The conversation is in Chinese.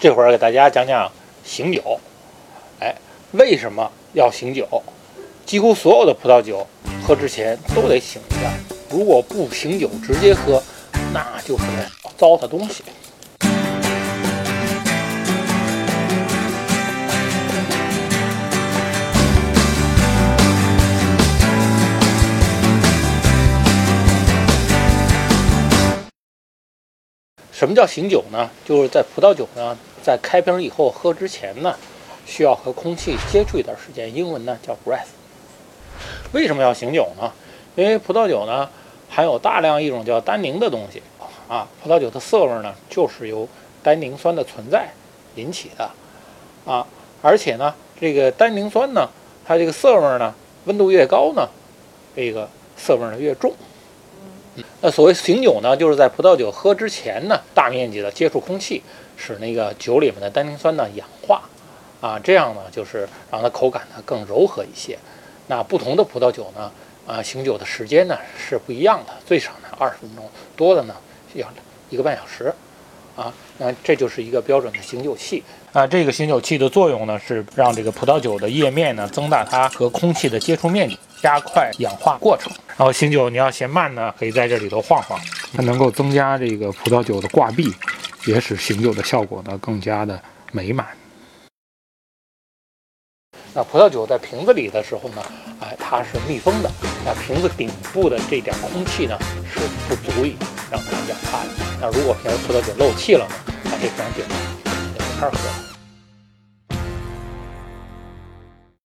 这会儿给大家讲讲醒酒。哎，为什么要醒酒？几乎所有的葡萄酒喝之前都得醒一下，如果不醒酒直接喝，那就是糟蹋东西。什么叫醒酒呢？就是在葡萄酒呢在开瓶以后喝之前呢，需要和空气接触一段时间，英文呢叫 breath。为什么要醒酒呢？因为葡萄酒呢含有大量一种叫单宁的东西啊，葡萄酒的涩味呢就是由单宁酸的存在引起的啊，而且呢这个单宁酸呢，它这个涩味呢，温度越高呢，这个涩味呢越重。那所谓醒酒呢，就是在葡萄酒喝之前呢，大面积的接触空气，使那个酒里面的单宁酸呢氧化，啊，这样呢就是让它口感呢更柔和一些。那不同的葡萄酒呢，啊，醒酒的时间呢是不一样的，最少呢二十分钟，多的呢要一个半小时，啊，那这就是一个标准的醒酒器。啊，这个醒酒器的作用呢是让这个葡萄酒的液面呢增大它和空气的接触面积。加快氧化过程，然后醒酒你要嫌慢呢，可以在这里头晃晃，它能够增加这个葡萄酒的挂壁，也使醒酒的效果呢更加的美满。那葡萄酒在瓶子里的时候呢，哎，它是密封的，那瓶子顶部的这点空气呢是不足以让它氧化的。那如果瓶葡萄酒漏气了呢，那这瓶酒就没法喝了。